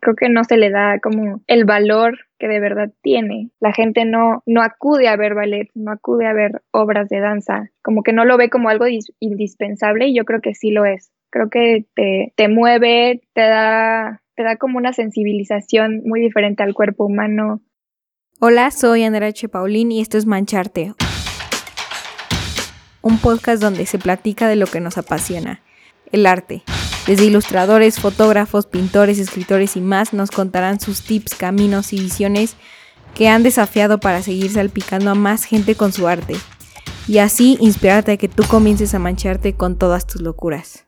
creo que no se le da como el valor que de verdad tiene. La gente no, no acude a ver ballet, no acude a ver obras de danza, como que no lo ve como algo indispensable y yo creo que sí lo es. Creo que te, te mueve, te da, te da como una sensibilización muy diferente al cuerpo humano. Hola, soy Andrea H. Y esto es Mancharte, un podcast donde se platica de lo que nos apasiona, el arte. Desde ilustradores, fotógrafos, pintores, escritores y más nos contarán sus tips, caminos y visiones que han desafiado para seguir salpicando a más gente con su arte. Y así inspirarte a que tú comiences a mancharte con todas tus locuras.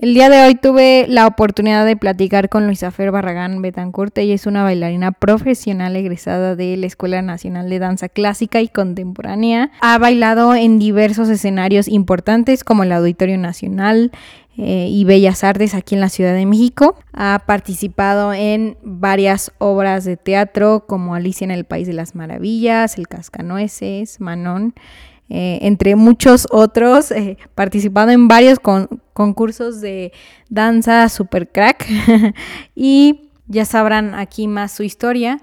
El día de hoy tuve la oportunidad de platicar con Luisa Fer Barragán Betancourt. Ella es una bailarina profesional egresada de la Escuela Nacional de Danza Clásica y Contemporánea. Ha bailado en diversos escenarios importantes como el Auditorio Nacional, eh, y Bellas Artes aquí en la Ciudad de México. Ha participado en varias obras de teatro como Alicia en el País de las Maravillas, El Cascanueces, Manon. Eh, entre muchos otros, eh, participado en varios concursos de danza super crack y ya sabrán aquí más su historia.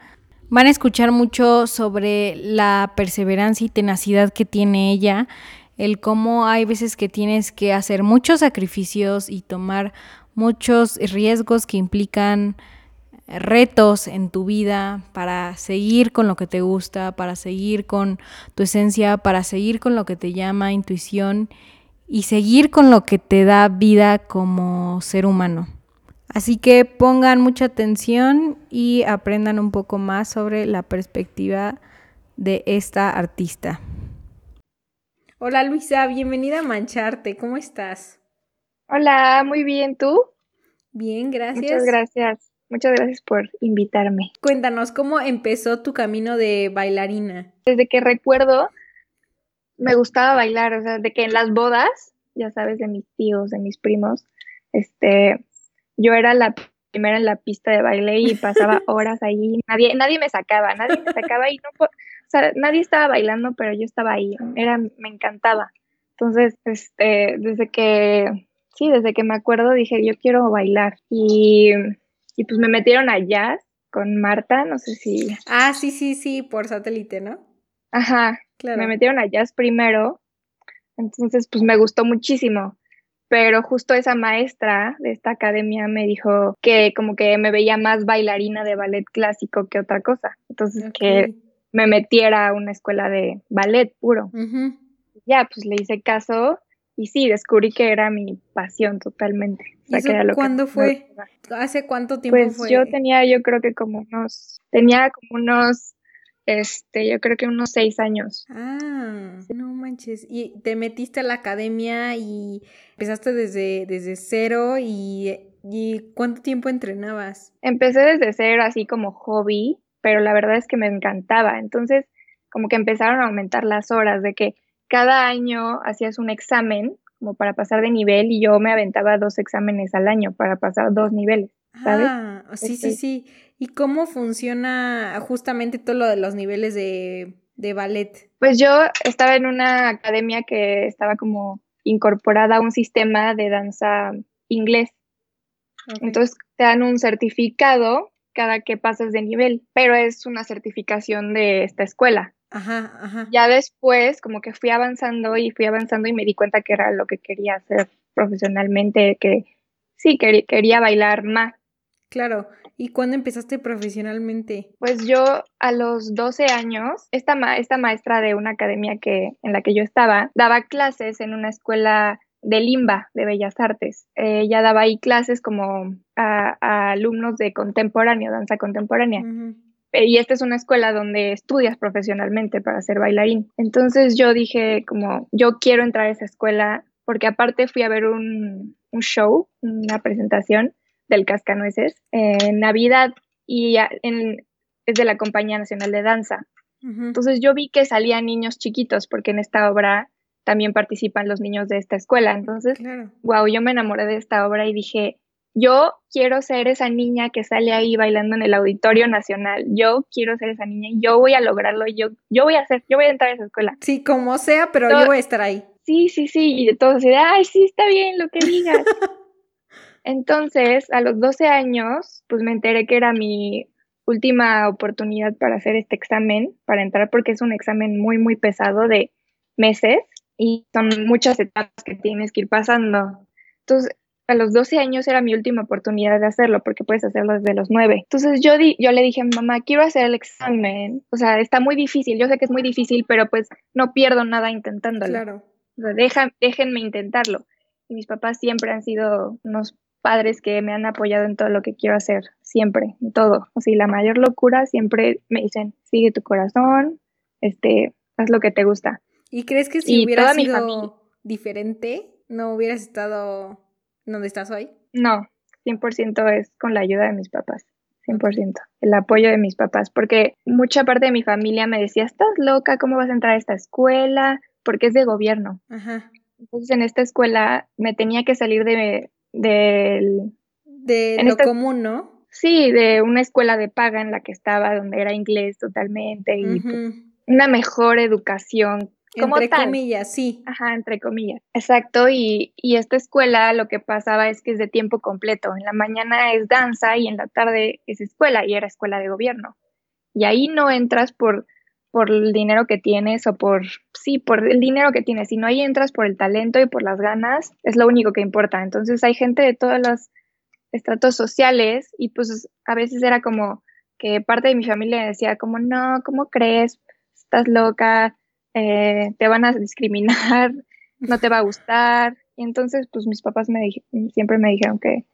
Van a escuchar mucho sobre la perseverancia y tenacidad que tiene ella, el cómo hay veces que tienes que hacer muchos sacrificios y tomar muchos riesgos que implican retos en tu vida para seguir con lo que te gusta, para seguir con tu esencia, para seguir con lo que te llama intuición y seguir con lo que te da vida como ser humano. Así que pongan mucha atención y aprendan un poco más sobre la perspectiva de esta artista. Hola Luisa, bienvenida a Mancharte, ¿cómo estás? Hola, muy bien, ¿tú? Bien, gracias. Muchas gracias. Muchas gracias por invitarme. Cuéntanos, ¿cómo empezó tu camino de bailarina? Desde que recuerdo, me gustaba bailar, o sea, de que en las bodas, ya sabes, de mis tíos, de mis primos, este, yo era la primera en la pista de baile y pasaba horas ahí, nadie, nadie me sacaba, nadie me sacaba y no, o sea, nadie estaba bailando, pero yo estaba ahí, era, me encantaba. Entonces, este, desde que, sí, desde que me acuerdo dije, yo quiero bailar y y pues me metieron a jazz con Marta, no sé si... Ah, sí, sí, sí, por satélite, ¿no? Ajá, claro. Me metieron a jazz primero, entonces pues me gustó muchísimo, pero justo esa maestra de esta academia me dijo que como que me veía más bailarina de ballet clásico que otra cosa, entonces que me metiera a una escuela de ballet puro. Ya, pues le hice caso y sí, descubrí que era mi pasión totalmente. ¿Cuándo fue? ¿Hace cuánto tiempo pues fue? yo tenía, yo creo que como unos, tenía como unos, este, yo creo que unos seis años. Ah, no manches. ¿Y te metiste a la academia y empezaste desde, desde cero y, y cuánto tiempo entrenabas? Empecé desde cero, así como hobby, pero la verdad es que me encantaba. Entonces, como que empezaron a aumentar las horas de que cada año hacías un examen como para pasar de nivel y yo me aventaba dos exámenes al año para pasar dos niveles, ¿sabes? Ah, sí, sí, sí. ¿Y cómo funciona justamente todo lo de los niveles de, de ballet? Pues yo estaba en una academia que estaba como incorporada a un sistema de danza inglés. Entonces te dan un certificado cada que pasas de nivel, pero es una certificación de esta escuela. Ajá, ajá. Ya después, como que fui avanzando y fui avanzando y me di cuenta que era lo que quería hacer profesionalmente, que sí, quería bailar más. Claro. ¿Y cuándo empezaste profesionalmente? Pues yo a los 12 años, esta, esta maestra de una academia que, en la que yo estaba, daba clases en una escuela de Limba, de Bellas Artes. ella daba ahí clases como a, alumnos de contemporáneo, danza contemporánea y esta es una escuela donde estudias profesionalmente para ser bailarín. Entonces yo dije como, yo quiero entrar a esa escuela porque aparte fui a ver un, show, una presentación del Cascanueces en Navidad y es de la Compañía Nacional de Danza. Entonces yo vi que salían niños chiquitos porque en esta obra también participan los niños de esta escuela. Entonces, wow, yo me enamoré de esta obra y dije, yo quiero ser esa niña que sale ahí bailando en el Auditorio Nacional. Yo quiero ser esa niña y yo voy a lograrlo. Yo, yo voy a hacer, yo voy a entrar a esa escuela. Sí, como sea, pero yo voy a estar ahí. Sí, sí, sí. Y todos así de, ay, sí, está bien lo que digas. Entonces, a los 12 años, pues me enteré que era mi última oportunidad para hacer este examen, para entrar, porque es un examen muy, muy pesado de meses y son muchas etapas que tienes que ir pasando. Entonces, a los 12 años era mi última oportunidad de hacerlo, porque puedes hacerlo desde los 9. Entonces yo, di, yo le dije a mi mamá, quiero hacer el examen. O sea, está muy difícil, yo sé que es muy difícil, pero pues no pierdo nada intentándolo. Claro. O sea, déjenme intentarlo. Y mis papás siempre han sido unos padres que me han apoyado en todo lo que quiero hacer, siempre, en todo. O sea, la mayor locura siempre me dicen, sigue tu corazón, este, haz lo que te gusta. ¿Y crees que si hubiera sido diferente, no hubieras estado donde estás hoy? No, 100% es con la ayuda de mis papás. 100%, el apoyo de mis papás, porque mucha parte de mi familia me decía, estás loca, ¿cómo vas a entrar a esta escuela? Porque es de gobierno. Ajá. Entonces en esta escuela me tenía que salir de, del... De lo común, ¿no? Sí, de una escuela de paga en la que estaba, donde era inglés totalmente y pues, una mejor educación entre comillas, sí. Ajá, entre comillas. Exacto, y, y esta escuela lo que pasaba es que es de tiempo completo. En la mañana es danza y en la tarde es escuela y era escuela de gobierno. Y ahí no entras por, por el dinero que tienes o por, sí, por el dinero que tienes, sino ahí entras por el talento y por las ganas, es lo único que importa. Entonces hay gente de todos los estratos sociales y pues a veces era como que parte de mi familia decía como, no, ¿cómo crees? Estás loca, eh, te van a discriminar, no te va a gustar. Y entonces, pues mis papás me siempre me dijeron que,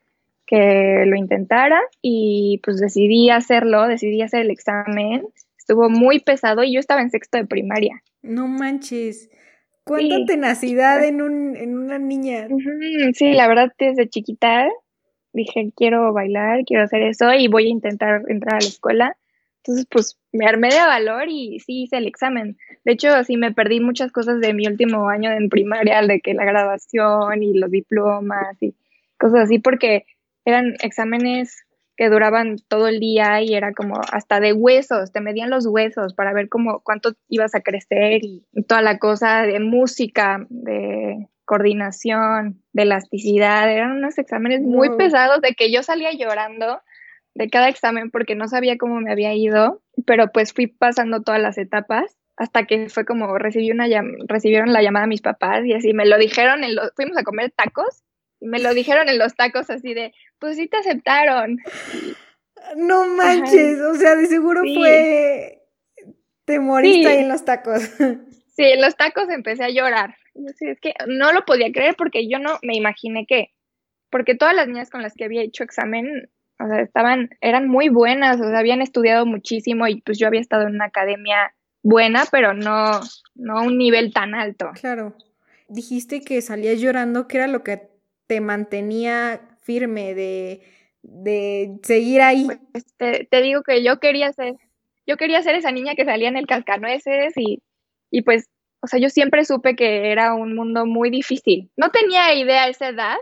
que lo intentara y pues decidí hacerlo, decidí hacer el examen. Estuvo muy pesado y yo estaba en sexto de primaria. No manches. ¿Cuánta tenacidad en, un, en una niña? Sí, la verdad, desde chiquita dije, quiero bailar, quiero hacer eso y voy a intentar entrar a la escuela. Entonces, pues me armé de valor y sí hice el examen. De hecho, sí me perdí muchas cosas de mi último año en primaria, de que la graduación y los diplomas y cosas así, porque eran exámenes que duraban todo el día y era como hasta de huesos, te medían los huesos para ver cómo cuánto ibas a crecer y toda la cosa de música, de coordinación, de elasticidad, eran unos exámenes muy pesados de que yo salía llorando de cada examen porque no sabía cómo me había ido, pero pues fui pasando todas las etapas hasta que fue como recibí una recibieron la llamada mis papás y así me lo dijeron en los fuimos a comer tacos y me lo dijeron en los tacos así de, pues sí te aceptaron. No manches, o sea, de seguro fue te moriste ahí en los tacos. Sí, en los tacos empecé a llorar. es que no lo podía creer porque yo no me imaginé que, porque todas las niñas con las que había hecho examen o sea, estaban, eran muy buenas, o sea, habían estudiado muchísimo y pues yo había estado en una academia buena, pero no, no a un nivel tan alto. Claro. Dijiste que salías llorando, ¿qué era lo que te mantenía firme de, de seguir ahí? Pues, te, te, digo que yo quería ser, yo quería ser esa niña que salía en el cascanueces y, y pues, o sea, yo siempre supe que era un mundo muy difícil. No tenía idea a esa edad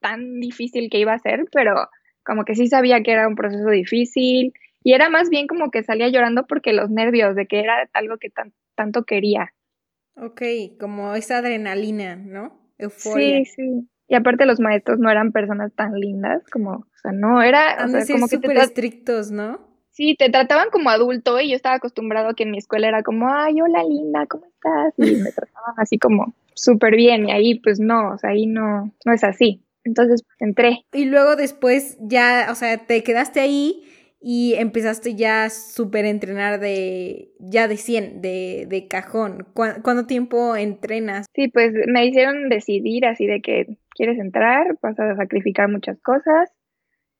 tan difícil que iba a ser, pero como que sí sabía que era un proceso difícil y era más bien como que salía llorando porque los nervios de que era algo que tanto quería. Ok, como esa adrenalina, ¿no? Euforia. Sí, sí. Y aparte los maestros no eran personas tan lindas como, o sea, no, era... o sea, como súper estrictos, ¿no? Sí, te trataban como adulto y yo estaba acostumbrado a que en mi escuela era como, ay, hola linda, ¿cómo estás? Y me trataban así como súper bien y ahí pues no, o sea, ahí no, no es así. Entonces pues, entré. Y luego después ya, o sea, te quedaste ahí y empezaste ya súper entrenar de, ya de 100, de, de cajón. ¿Cuánto tiempo entrenas? Sí, pues me hicieron decidir así de que quieres entrar, vas a sacrificar muchas cosas.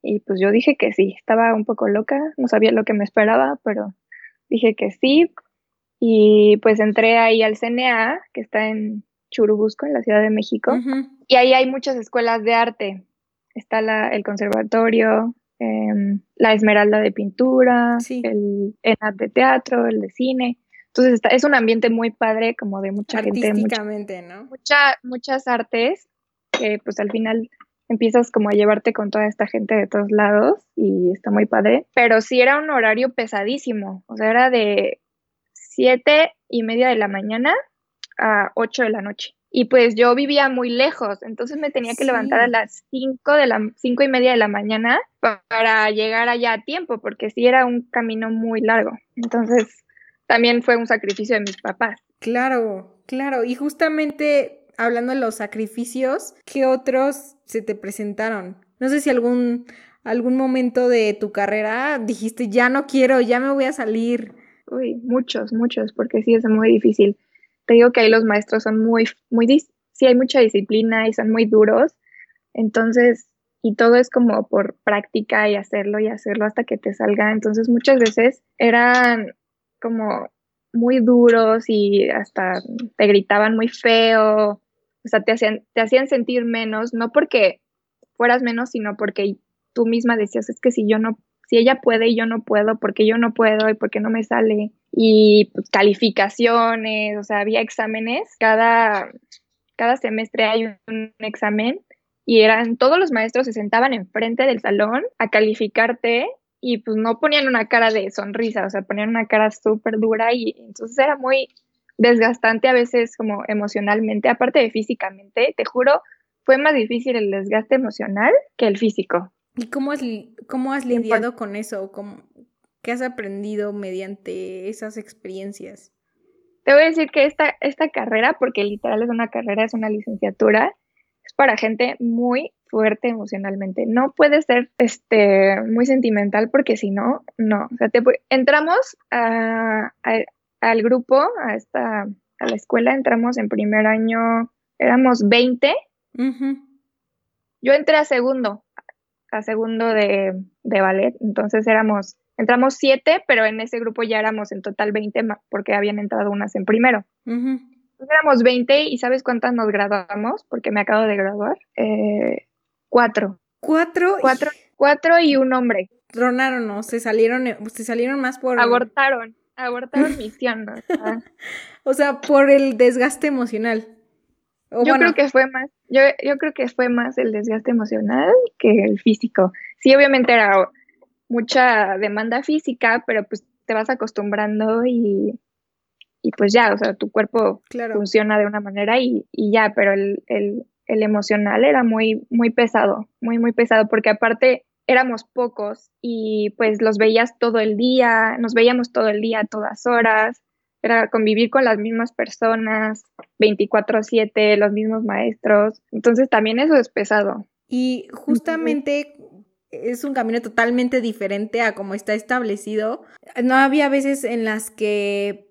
Y pues yo dije que sí, estaba un poco loca, no sabía lo que me esperaba, pero dije que sí. Y pues entré ahí al CNA, que está en Churubusco, en la Ciudad de México. Y ahí hay muchas escuelas de arte. Está la, el conservatorio, em, la Esmeralda de pintura, el ENAT de teatro, el de cine. Entonces está, es un ambiente muy padre, como de mucha gente. ¿no? Mucha, muchas artes que pues al final empiezas como a llevarte con toda esta gente de todos lados y está muy padre. Pero sí era un horario pesadísimo. O sea, era de siete y media de la mañana a 8 de la noche. Y pues yo vivía muy lejos, entonces me tenía que levantar a las 5 de la cinco y media de la mañana para llegar allá a tiempo, porque sí era un camino muy largo. Entonces también fue un sacrificio de mis papás. Claro, claro. Y justamente hablando de los sacrificios, ¿qué otros se te presentaron? No sé si algún, algún momento de tu carrera dijiste, ya no quiero, ya me voy a salir. Uy, muchos, muchos, porque sí es muy difícil te digo que ahí los maestros son muy, muy, sí hay mucha disciplina y son muy duros, entonces, y todo es como por práctica y hacerlo y hacerlo hasta que te salga, entonces muchas veces eran como muy duros y hasta te gritaban muy feo, o sea, te hacían, te hacían sentir menos, no porque fueras menos, sino porque tú misma decías, es que si yo no, si ella puede y yo no puedo, porque yo no puedo y porque no me sale y pues, calificaciones, o sea, había exámenes, cada, cada semestre hay un, examen y eran todos los maestros se sentaban enfrente del salón a calificarte y pues no ponían una cara de sonrisa, o sea, ponían una cara súper dura y entonces era muy desgastante a veces como emocionalmente, aparte de físicamente, te juro, fue más difícil el desgaste emocional que el físico. ¿Y cómo has, cómo has lidiado con eso? ¿Cómo, ¿Qué has aprendido mediante esas experiencias? Te voy a decir que esta, esta carrera, porque literal es una carrera, es una licenciatura, es para gente muy fuerte emocionalmente. No puede ser este, muy sentimental porque si no, no. O sea, te, entramos a, al grupo, a, esta, a la escuela, entramos en primer año, éramos 20. Yo entré a segundo, a segundo de, de ballet, entonces éramos Entramos siete, pero en ese grupo ya éramos en total 20 porque habían entrado unas en primero. Entonces éramos 20 y ¿sabes cuántas nos graduamos? Porque me acabo de graduar. Eh, cuatro. ¿Cuatro? Cuatro, cuatro y un hombre. Tronaron, ¿no? Se salieron, se salieron más por... Abortaron, abortaron misión. ¿no? o sea, por el desgaste emocional. yo creo que fue más, yo, yo creo que fue más el desgaste emocional que el físico. Sí, obviamente era mucha demanda física, pero pues te vas acostumbrando y, y pues ya, o sea, tu cuerpo funciona de una manera y, y ya, pero el, el, el, emocional era muy, muy pesado, muy, muy pesado, porque aparte éramos pocos y pues los veías todo el día, nos veíamos todo el día, todas horas, era convivir con las mismas personas, 24/7, los mismos maestros, entonces también eso es pesado. Y justamente es un camino totalmente diferente a como está establecido. No había veces en las que,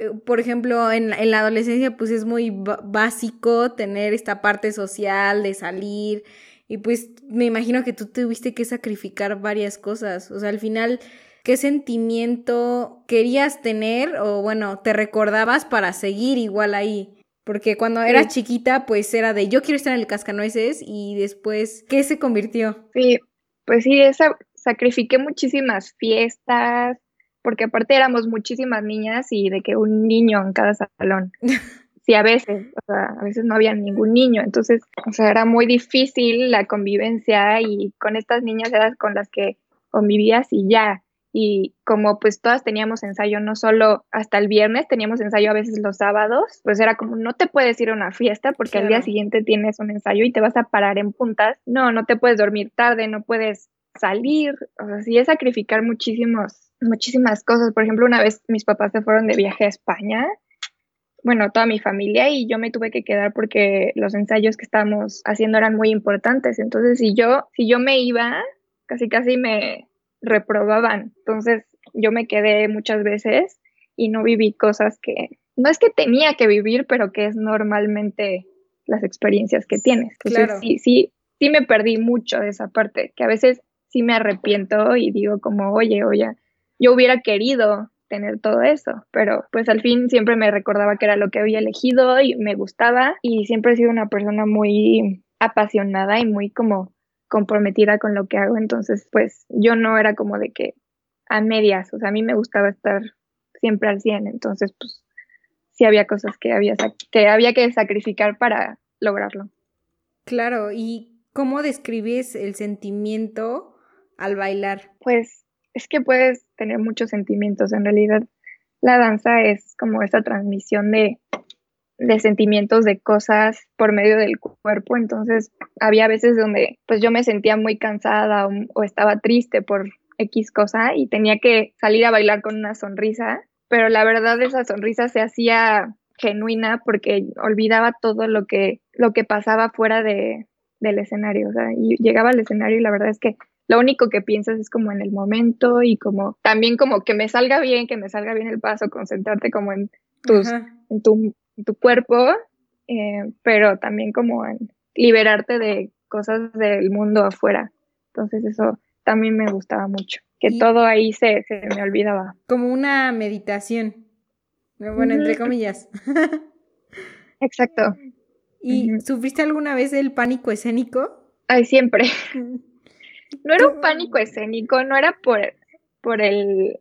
eh, por ejemplo, en, en la adolescencia pues es muy básico tener esta parte social de salir y pues me imagino que tú tuviste que sacrificar varias cosas. O sea, al final, ¿qué sentimiento querías tener o bueno, te recordabas para seguir igual ahí? Porque cuando eras chiquita, pues era de yo quiero estar en el cascanueces y después, ¿qué se convirtió? Sí, pues sí, esa, sacrifiqué muchísimas fiestas, porque aparte éramos muchísimas niñas y de que un niño en cada salón. Sí, a veces, o sea, a veces no había ningún niño, entonces, o sea, era muy difícil la convivencia y con estas niñas eras con las que convivías y ya. Y como pues todas teníamos ensayo, no solo hasta el viernes, teníamos ensayo a veces los sábados, pues era como no te puedes ir a una fiesta porque al día siguiente tienes un ensayo y te vas a parar en puntas. No, no te puedes dormir tarde, no puedes salir, o sea, sí es sacrificar muchísimos, muchísimas cosas. Por ejemplo, una vez mis papás se fueron de viaje a España, bueno, toda mi familia y yo me tuve que quedar porque los ensayos que estábamos haciendo eran muy importantes. Entonces, si yo, si yo me iba, casi casi me, reprobaban. Entonces yo me quedé muchas veces y no viví cosas que no es que tenía que vivir, pero que es normalmente las experiencias que tienes. Entonces sí, sí, sí me perdí mucho de esa parte, que a veces sí me arrepiento y digo como, oye, oye, yo hubiera querido tener todo eso, pero pues al fin siempre me recordaba que era lo que había elegido y me gustaba y siempre he sido una persona muy apasionada y muy como comprometida con lo que hago, entonces pues yo no era como de que a medias, o sea, a mí me gustaba estar siempre al 100, entonces pues sí había cosas que había, que había que sacrificar para lograrlo. Claro, ¿y cómo describes el sentimiento al bailar? Pues es que puedes tener muchos sentimientos, en realidad la danza es como esa transmisión de, de sentimientos, de cosas por medio del cuerpo. Entonces, había veces donde pues yo me sentía muy cansada o, o estaba triste por X cosa y tenía que salir a bailar con una sonrisa, pero la verdad esa sonrisa se hacía genuina porque olvidaba todo lo que, lo que pasaba fuera de, del escenario. O sea, y llegaba al escenario y la verdad es que lo único que piensas es como en el momento y como también como que me salga bien, que me salga bien el paso, concentrarte como en tus, en tu, tu, cuerpo, eh, pero también como en liberarte de cosas del mundo afuera. Entonces eso también me gustaba mucho, que todo ahí se, se me olvidaba. Como una meditación. Bueno, entre comillas. Exacto. ¿Y sufriste alguna vez el pánico escénico? Ay, siempre. No era un pánico escénico, no era por, por el...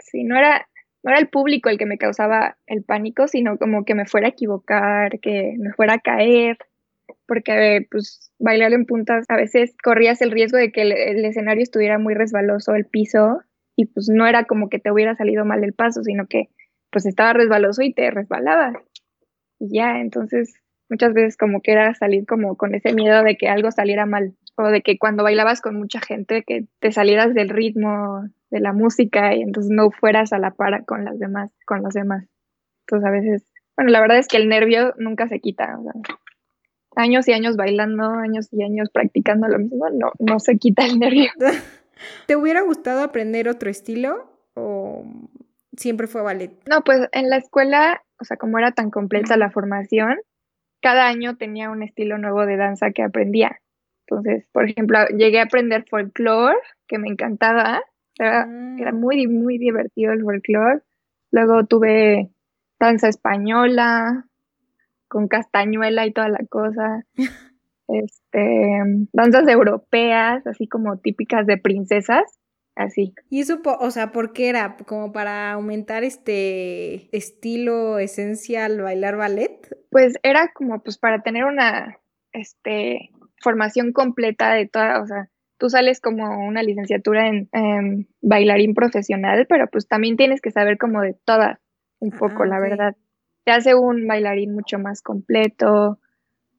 Sí, no era, no era el público el que me causaba el pánico, sino como que me fuera a equivocar, que me fuera a caer, porque pues bailar en puntas a veces corrías el riesgo de que el, escenario estuviera muy resbaloso, el piso, y pues no era como que te hubiera salido mal el paso, sino que pues estaba resbaloso y te resbalabas. Y ya, entonces muchas veces como que era salir como con ese miedo de que algo saliera mal o de que cuando bailabas con mucha gente que te salieras del ritmo de la música y entonces no fueras a la par con las demás, con los demás. Entonces a veces, bueno, la verdad es que el nervio nunca se quita. años y años bailando, años y años practicando lo mismo, no, no se quita el nervio. ¿Te hubiera gustado aprender otro estilo o siempre fue ballet? No, pues en la escuela, o sea, como era tan completa la formación, cada año tenía un estilo nuevo de danza que aprendía. Entonces, por ejemplo, llegué a aprender folclore, que me encantaba. Era, era mm. muy, muy divertido el folclore. Luego tuve danza española, con castañuela y toda la cosa. este, danzas europeas, así como típicas de princesas así. ¿Y eso, o sea, por qué era? ¿Como para aumentar este estilo esencial bailar ballet? Pues era como pues para tener una este formación completa de toda, o sea, tú sales como una licenciatura en bailarín profesional, pero pues también tienes que saber como de todas, un ah, poco, la verdad. Te hace un bailarín mucho más completo.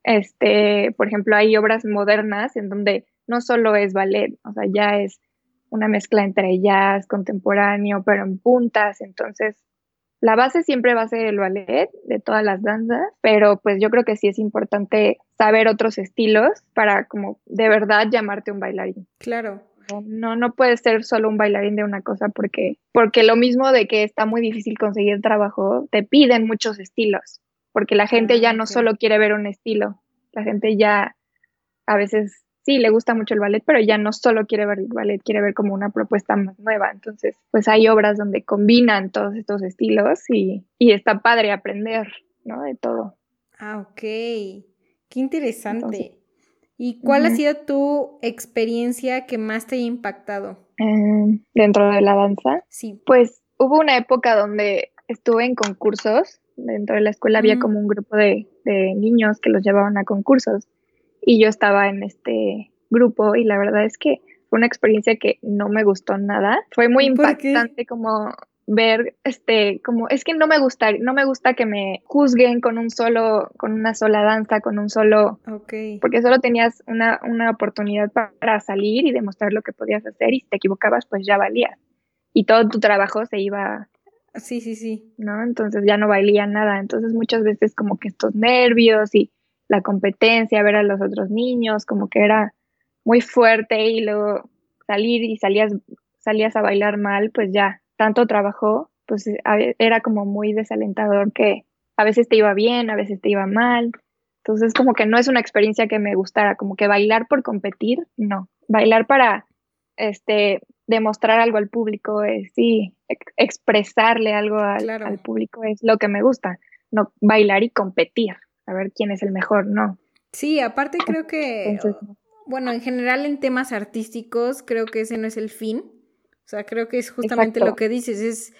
Este, por ejemplo, hay obras modernas en donde no solo es ballet, o sea, ya es una mezcla entre jazz, contemporáneo, pero en puntas. Entonces, la base siempre va a ser el ballet de todas las danzas, pero pues yo creo que sí es importante saber otros estilos para como de verdad llamarte un bailarín. Claro. No, no puedes ser solo un bailarín de una cosa porque, porque lo mismo de que está muy difícil conseguir trabajo, te piden muchos estilos, porque la gente ah, ya no solo quiere ver un estilo, la gente ya a veces sí le gusta mucho el ballet, pero ya no solo quiere ver el ballet, quiere ver como una propuesta más nueva. Entonces, pues hay obras donde combinan todos estos estilos y, está padre aprender, ¿no? De todo. Ah, ok. Qué interesante. ¿Y cuál ha sido tu experiencia que más te haya impactado? Em, dentro de la danza. Sí. Pues hubo una época donde estuve en concursos. Dentro de la escuela había como un grupo de, de niños que los llevaban a concursos y yo estaba en este grupo y la verdad es que fue una experiencia que no me gustó nada. Fue muy impactante como ver este como es que no me gusta no me gusta que me juzguen con un solo con una sola danza con un solo okay. porque solo tenías una, una oportunidad para salir y demostrar lo que podías hacer y si te equivocabas pues ya valía y todo tu trabajo se iba sí sí sí. no entonces ya no valía nada. Entonces muchas veces como que estos nervios y la competencia, ver a los otros niños, como que era muy fuerte y luego salir y salías, salías a bailar mal, pues ya, tanto trabajo, pues era como muy desalentador que a veces te iba bien, a veces te iba mal. Entonces como que no es una experiencia que me gustara, como que bailar por competir, no. Bailar para este demostrar algo al público, es, sí, expresarle algo al, al público es lo que me gusta, no bailar y competir a ver quién es el mejor, ¿no? Sí, aparte creo que, bueno, en general en temas artísticos creo que ese no es el fin. O sea, creo que es justamente lo que dices, es,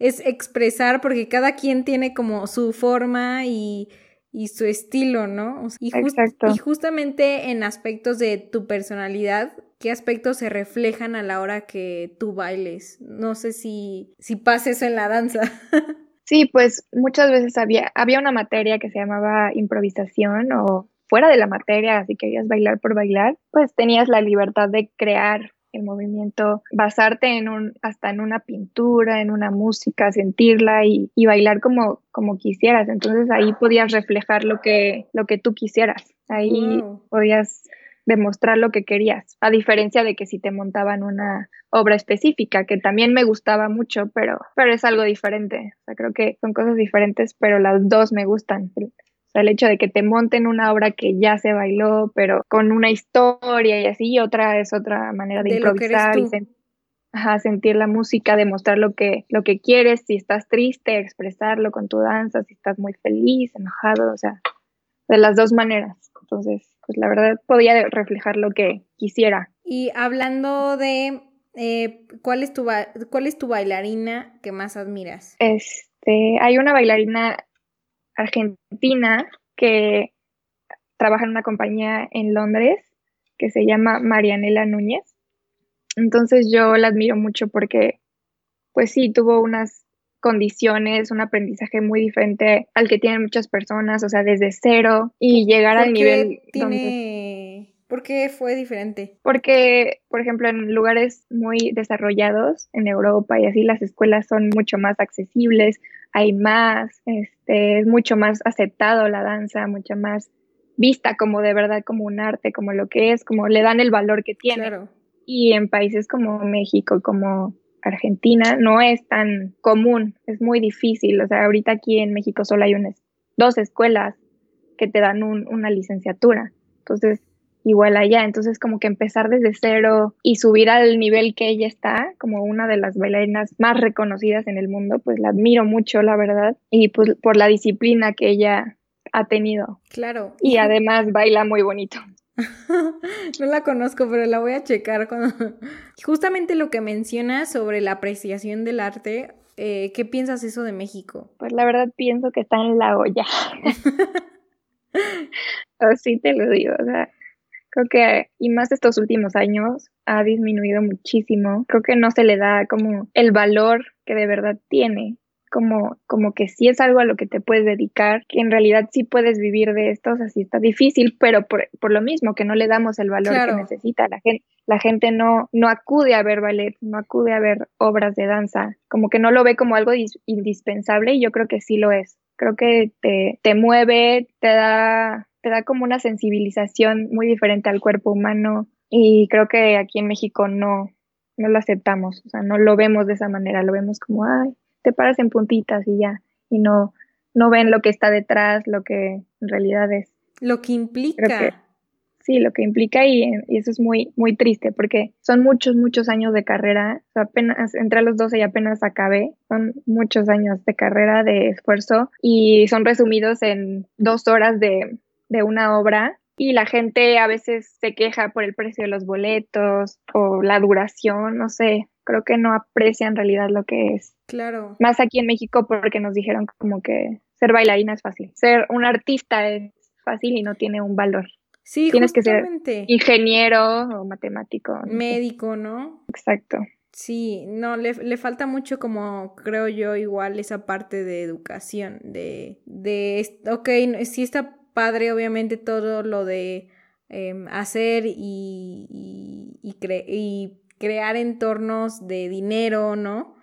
es expresar porque cada quien tiene como su forma y, y su estilo, ¿no? y, y justamente en aspectos de tu personalidad, ¿qué aspectos se reflejan a la hora que tú bailes? No sé si, si pasa eso en la danza. Sí, pues muchas veces había, había una materia que se llamaba improvisación o fuera de la materia, si querías bailar por bailar, pues tenías la libertad de crear el movimiento, basarte en un, hasta en una pintura, en una música, sentirla y, y, bailar como, como quisieras. Entonces ahí podías reflejar lo que, lo que tú quisieras. Ahí podías demostrar lo que querías, a diferencia de que si te montaban una obra específica, que también me gustaba mucho, pero, pero es algo diferente. O sea, creo que son cosas diferentes, pero las dos me gustan. O sea, el hecho de que te monten una obra que ya se bailó, pero con una historia y así, y otra es otra manera de, improvisar y sentir la música, demostrar lo que, lo que quieres, si estás triste, expresarlo con tu danza, si estás muy feliz, enojado, o sea, de las dos maneras. Entonces, pues la verdad podía reflejar lo que quisiera. Y hablando de eh, ¿cuál, es tu cuál es tu bailarina que más admiras? Este, hay una bailarina argentina que trabaja en una compañía en Londres que se llama Marianela Núñez. Entonces yo la admiro mucho porque, pues sí, tuvo unas condiciones, un aprendizaje muy diferente al que tienen muchas personas, o sea, desde cero y llegar al nivel tiene... ¿Por qué fue diferente? Porque, por ejemplo, en lugares muy desarrollados, en Europa y así, las escuelas son mucho más accesibles, hay más, este, es mucho más aceptado la danza, mucho más vista como de verdad, como un arte, como lo que es, como le dan el valor que tiene. Y en países como México, como Argentina no es tan común, es muy difícil. O sea, ahorita aquí en México solo hay unas, dos escuelas que te dan una licenciatura. Entonces, igual allá. Entonces, como que empezar desde cero y subir al nivel que ella está, como una de las bailarinas más reconocidas en el mundo, pues la admiro mucho, la verdad. Y pues por la disciplina que ella ha tenido. Claro. Y además baila muy bonito. no la conozco, pero la voy a checar. Justamente lo que mencionas sobre la apreciación del arte, eh, ¿qué piensas eso de México? Pues la verdad pienso que está en la olla. Así te lo digo, o sea, creo que, y más estos últimos años, ha disminuido muchísimo. Creo que no se le da como el valor que de verdad tiene como, como que sí es algo a lo que te puedes dedicar, que en realidad sí puedes vivir de esto, o sea, sí está difícil, pero por, por lo mismo, que no le damos el valor que necesita. La gente, la gente no, no acude a ver ballet, no acude a ver obras de danza, como que no lo ve como algo indispensable y yo creo que sí lo es. Creo que te, te mueve, te da, te da como una sensibilización muy diferente al cuerpo humano y creo que aquí en México no, no lo aceptamos, o sea, no lo vemos de esa manera, lo vemos como, ay, te paras en puntitas y ya, y no, no ven lo que está detrás, lo que en realidad es. Lo que implica. sí, lo que implica y, eso es muy, muy triste porque son muchos, muchos años de carrera, apenas entre los 12 y apenas acabé, son muchos años de carrera, de esfuerzo y son resumidos en dos horas de, de una obra y la gente a veces se queja por el precio de los boletos o la duración, no sé, creo que no aprecia en realidad lo que es. Claro. Más aquí en México porque nos dijeron como que ser bailarina es fácil, ser un artista es fácil y no tiene un valor. Sí, Tienes que ser ingeniero o matemático. Médico, ¿no? Exacto. Sí, no, le, le, falta mucho como creo yo igual esa parte de educación, de, de, ok, sí está padre obviamente todo lo de em, hacer y, y, y, y crear entornos de dinero, ¿no?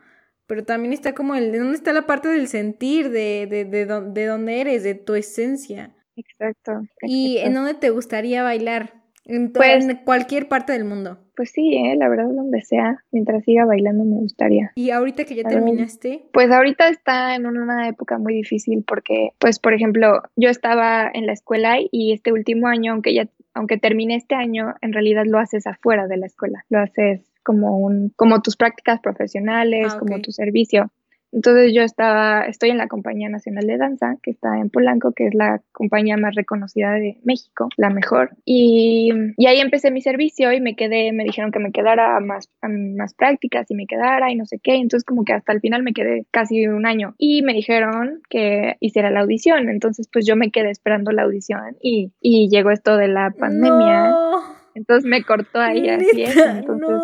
Pero también está como el, ¿de dónde está la parte del sentir, de, de, de, de dónde eres, de tu esencia? Exacto, ¿Y en dónde te gustaría bailar? En, pues, en cualquier parte del mundo. Pues sí, ¿eh? la verdad, donde sea, mientras siga bailando me gustaría. ¿Y ahorita que ya terminaste? Pues ahorita está en una época muy difícil porque, pues, por ejemplo, yo estaba en la escuela y este último año, aunque ya aunque termine este año, en realidad lo haces afuera de la escuela, lo haces como un, como tus prácticas profesionales, ah, como tu servicio. Entonces yo estaba, estoy en la Compañía Nacional de Danza, que está en Polanco, que es la compañía más reconocida de México, la mejor. Y, y ahí empecé mi servicio y me quedé, me dijeron que me quedara más, más prácticas y me quedara y no sé qué. Entonces como que hasta el final me quedé casi un año. Y me dijeron que hiciera la audición. Entonces pues yo me quedé esperando la audición y, y llegó esto de la pandemia. Entonces me cortó ahí así. Entonces,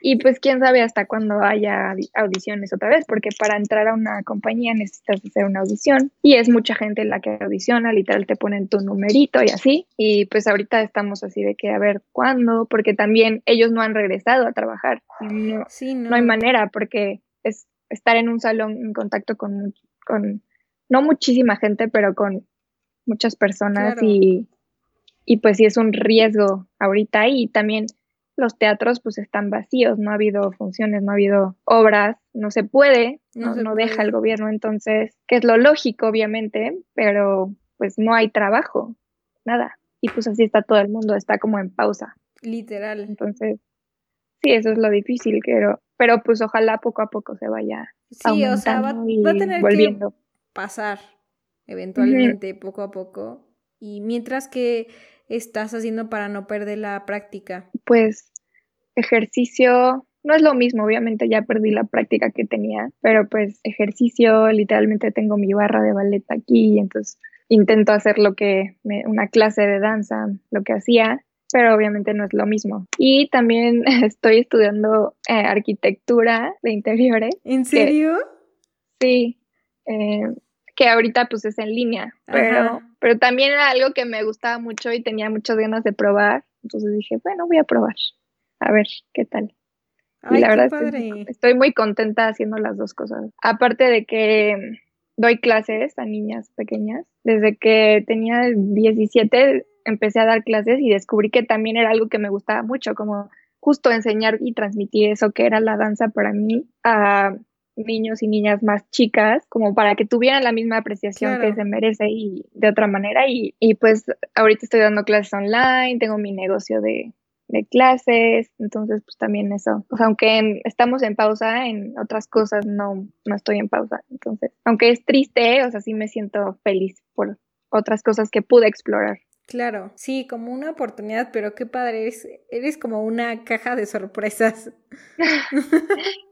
Y pues quién sabe hasta cuándo haya audiciones otra vez, porque para entrar a una compañía necesitas hacer una audición y es mucha gente la que audiciona, literal te ponen tu numerito y así. Y pues ahorita estamos así de que a ver cuándo, porque también ellos no han regresado a trabajar. No, no. hay manera, porque es estar en un salón en contacto con, con no muchísima gente, pero con muchas personas y, y pues sí es un riesgo ahorita y también los teatros pues están vacíos, no ha habido funciones, no ha habido obras, no se puede, no, no, deja el gobierno, entonces, que es lo lógico obviamente, pero pues no hay trabajo, nada. Y pues así está todo el mundo, está como en pausa. Literal. Entonces, sí, eso es lo difícil, pero, pero pues ojalá poco a poco se vaya. Sí, o sea, va, a tener volviendo. que pasar eventualmente, poco a poco. Y mientras que estás haciendo para no perder la práctica? Pues ejercicio, no es lo mismo, obviamente ya perdí la práctica que tenía, pero pues ejercicio, literalmente tengo mi barra de ballet aquí, y entonces intento hacer lo que, una clase de danza, lo que hacía, pero obviamente no es lo mismo. Y también estoy estudiando eh, arquitectura de interiores. ¿En serio? sí, eh, que ahorita pues es en línea, pero, pero también era algo que me gustaba mucho y tenía muchas ganas de probar, entonces dije, bueno, voy a probar, a ver qué tal. y la verdad estoy, estoy muy contenta haciendo las dos cosas. Aparte de que doy clases a niñas pequeñas, desde que tenía 17 empecé a dar clases y descubrí que también era algo que me gustaba mucho, como justo enseñar y transmitir eso que era la danza para mí a niños y niñas más chicas, como para que tuvieran la misma apreciación que se merece y de otra manera. Y, y, pues ahorita estoy dando clases online, tengo mi negocio de, de clases, entonces pues también eso. O sea, aunque estamos en pausa, en otras cosas no, no estoy en pausa. Entonces, aunque es triste, o sea, sí me siento feliz por otras cosas que pude explorar. Claro, sí, como una oportunidad, pero qué padre, eres, eres como una caja de sorpresas.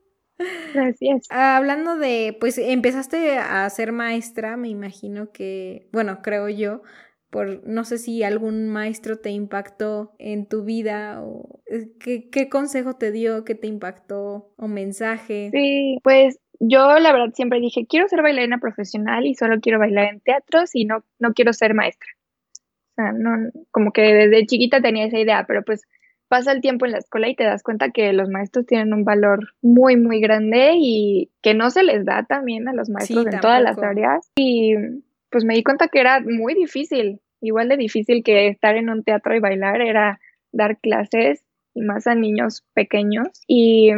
Gracias. Ah, hablando de, pues empezaste a ser maestra, me imagino que, bueno, creo yo, por no sé si algún maestro te impactó en tu vida o eh, qué, qué consejo te dio, qué te impactó o mensaje. Sí, pues yo la verdad siempre dije, quiero ser bailarina profesional y solo quiero bailar en teatros y no, no quiero ser maestra. O sea, no, como que desde chiquita tenía esa idea, pero pues pasa el tiempo en la escuela y te das cuenta que los maestros tienen un valor muy, muy grande y que no se les da también a los maestros en todas las áreas. Y pues me di cuenta que era muy difícil, igual de difícil que estar en un teatro y bailar, era dar clases y más a niños pequeños. Y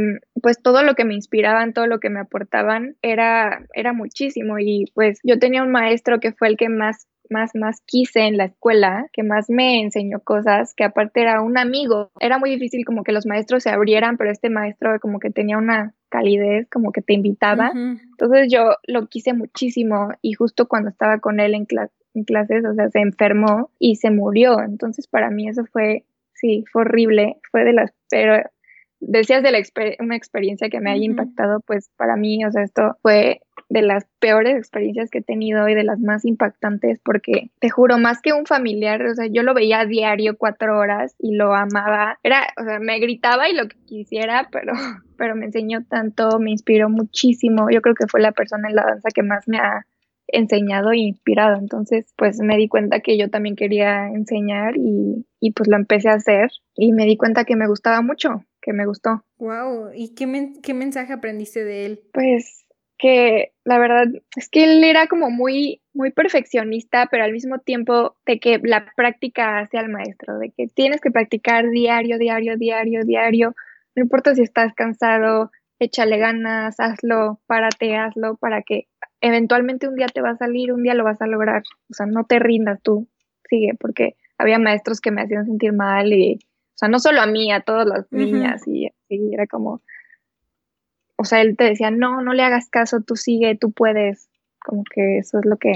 pues todo lo que me inspiraban, todo lo que me aportaban era era muchísimo. Y pues yo tenía un maestro que fue el que más más, más quise en la escuela, que más me enseñó cosas, que aparte era un amigo. Era muy difícil como que los maestros se abrieran, pero este maestro como que tenía una calidez, como que te invitaba. Entonces yo lo quise muchísimo y justo cuando estaba con él en, en clases, o sea, se enfermó y se murió. Entonces para mí eso fue, sí, fue horrible, fue de las, pero decías de la una experiencia que me haya impactado, pues para mí, o sea, esto fue de las peores experiencias que he tenido y de las más impactantes porque te juro, más que un familiar, o sea, yo lo veía a diario cuatro horas y lo amaba. Era, o sea, me gritaba y lo que quisiera, pero, pero me enseñó tanto, me inspiró muchísimo. Yo creo que fue la persona en la danza que más me ha enseñado e inspirado. Entonces, pues me di cuenta que yo también quería enseñar y, y pues lo empecé a hacer y me di cuenta que me gustaba mucho, que me gustó. Wow, ¿y qué, qué mensaje aprendiste de él? Pues que la verdad es que él era como muy, muy perfeccionista, pero al mismo tiempo de que la práctica hace al maestro, de que tienes que practicar diario, diario, diario, diario, no importa si estás cansado, échale ganas, hazlo, párate, hazlo, para que eventualmente un día te va a salir, un día lo vas a lograr, o sea, no te rindas tú, sigue, porque había maestros que me hacían sentir mal y, o sea, no solo a mí, a todas las niñas y así, era como, o sea, él te decía, no, no le hagas caso, tú sigue, tú puedes. Como que eso es lo que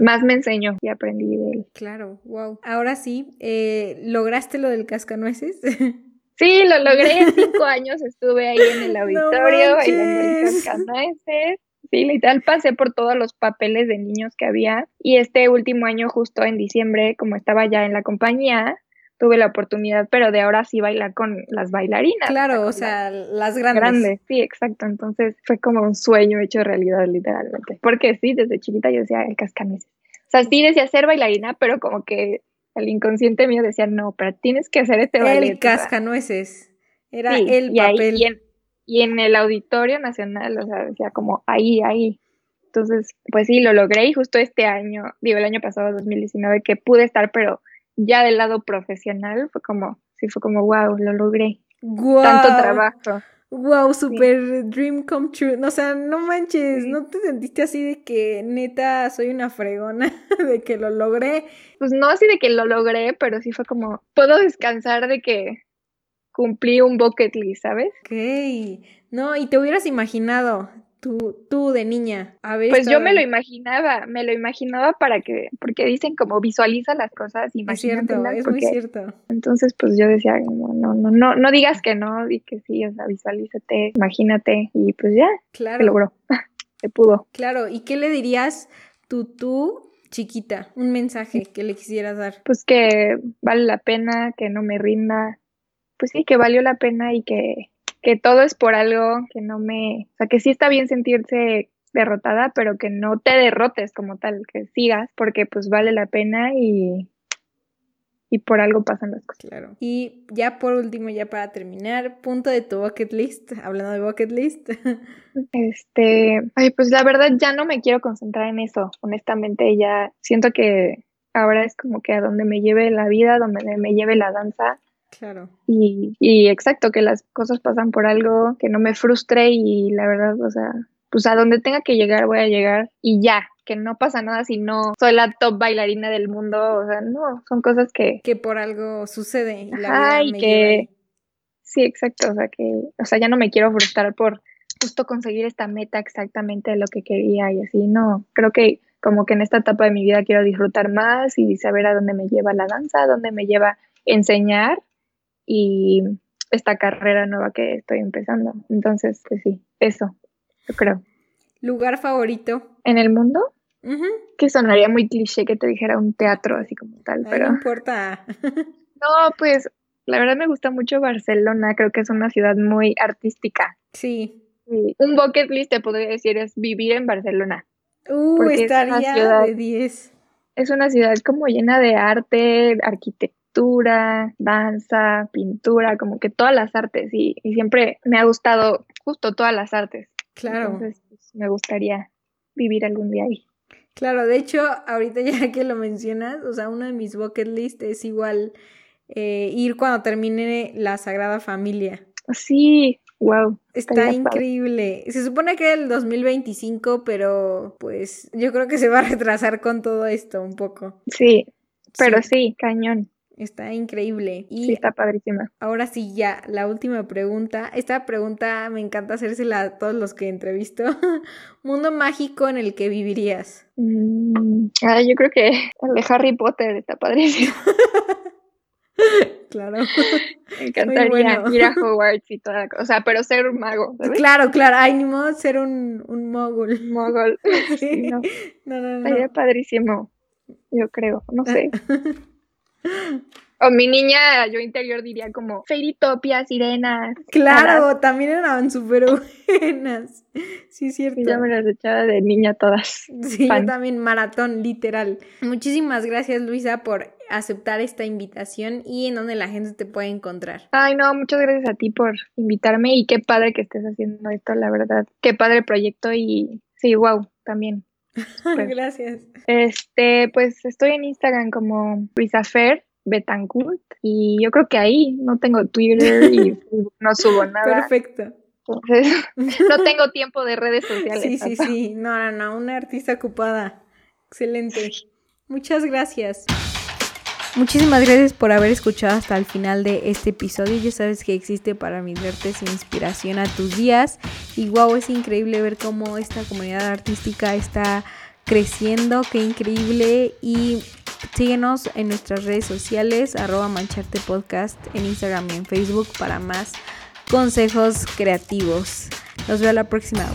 más me enseñó y aprendí de él. Claro, wow. Ahora sí, eh, ¿lograste lo del cascanueces? Sí, lo logré. En cinco años estuve ahí en el auditorio bailando el cascanueces. Sí, literal pasé por todos los papeles de niños que había. Y este último año, justo en diciembre, como estaba ya en la compañía, tuve la oportunidad, pero de ahora sí bailar con las bailarinas. Claro, o sea, las grandes. Grandes, sí, exacto. Entonces fue como un sueño hecho realidad, literalmente. Porque sí, desde chiquita yo decía el cascanueces. O sea, sí decía ser bailarina, pero como que el inconsciente mío decía, no, pero tienes que hacer este ballet. El cascanueces. Era el papel. y, en, y en el Auditorio Nacional, o sea, decía como ahí, ahí. Entonces, pues sí, lo logré y justo este año, digo, el año pasado, 2019, que pude estar, pero ya del lado profesional, fue como, sí, fue como, wow, lo logré. Tanto trabajo. Wow, super dream come true. o sea, no manches, ¿no te sentiste así de que neta soy una fregona, de que lo logré? Pues no así de que lo logré, pero sí fue como, puedo descansar de que cumplí un bucket list, ¿sabes? Ok. No, y te hubieras imaginado, Tú, tú de niña. A ver, pues yo me lo imaginaba, me lo imaginaba para que, porque dicen como visualiza las cosas, Es cierto, es muy cierto. Entonces, pues yo decía, no, no, no, no, no digas que no, di que sí, o sea, visualízate, imagínate, y pues ya, claro. se logró, se pudo. Claro, ¿y qué le dirías tú, tú, chiquita, un mensaje que le quisieras dar? Pues que vale la pena, que no me rinda, pues sí, que valió la pena y que que todo es por algo, que no me, o sea, que sí está bien sentirse derrotada, pero que no te derrotes como tal, que sigas, porque pues vale la pena y, y por algo pasan las cosas. Claro. Y ya por último, ya para terminar, punto de tu bucket list, hablando de bucket list. Este, ay, pues la verdad ya no me quiero concentrar en eso, honestamente, ya siento que ahora es como que a donde me lleve la vida, donde me lleve la danza, Claro. Y, y exacto, que las cosas pasan por algo, que no me frustre y la verdad, o sea, pues a donde tenga que llegar voy a llegar y ya, que no pasa nada si no soy la top bailarina del mundo, o sea, no, son cosas que... Que por algo sucede y la vida que... Sí, exacto, o sea, que, o sea, ya no me quiero frustrar por justo conseguir esta meta exactamente de lo que quería y así, no, creo que como que en esta etapa de mi vida quiero disfrutar más y saber a dónde me lleva la danza, a dónde me lleva enseñar y esta carrera nueva que estoy empezando. Entonces, pues sí, eso, yo creo. ¿Lugar favorito? ¿En el mundo? Que sonaría muy cliché que te dijera un teatro así como tal, pero... No importa. no, pues la verdad me gusta mucho Barcelona, creo que es una ciudad muy artística. Sí. Un bucket list te podría decir es vivir en Barcelona. Uh, estaría de 10. Es una ciudad como llena de arte, arquitectura danza, pintura, como que todas las artes y, siempre me ha gustado justo todas las artes. Claro. Entonces pues, me gustaría vivir algún día ahí. Claro, de hecho, ahorita ya que lo mencionas, o sea, uno de mis bucket list es igual eh, ir cuando termine la Sagrada Familia. Sí, wow. Está increíble. Se supone que es el 2025, pero pues yo creo que se va a retrasar con todo esto un poco. Sí, pero sí cañón. Está increíble. Y sí, está padrísima. Ahora sí, ya, la última pregunta. Esta pregunta me encanta hacérsela a todos los que entrevisto. Mundo mágico en el que vivirías. Mm, ah, yo creo que el de Harry Potter está padrísimo. claro. Me encantaría ir a Hogwarts y toda la cosa. O sea, pero ser un mago. Claro, claro. Ay, ni modo ser un, un mogul. Mogul. Sí. no. no, no, no. Estaría padrísimo. Yo creo. No sé. O mi niña, yo interior diría como Fairytopia, sirenas. Claro, también eran súper buenas. Sí, cierto. ya me las echaba de niña todas. Sí, yo también, maratón, literal. Muchísimas gracias, Luisa, por aceptar esta invitación y en donde la gente te puede encontrar. Ay, no, muchas gracias a ti por invitarme y qué padre que estés haciendo esto, la verdad. Qué padre proyecto y sí, wow, también. Gracias. Este, pues estoy en Instagram como Luisafer Betancourt y yo creo que ahí no tengo Twitter y no subo nada. Perfecto. Entonces, no tengo tiempo de redes sociales. Sí, sí, sí. No, no, no, una artista ocupada. Excelente. Muchas gracias. Muchísimas gracias por haber escuchado hasta el final de este episodio. Ya sabes que existe para mis vertes inspiración a tus días. Y wow, es increíble ver cómo esta comunidad artística está creciendo. Qué increíble. Y síguenos en nuestras redes sociales, arroba mancharte podcast en Instagram y en Facebook para más consejos creativos. Nos veo la próxima.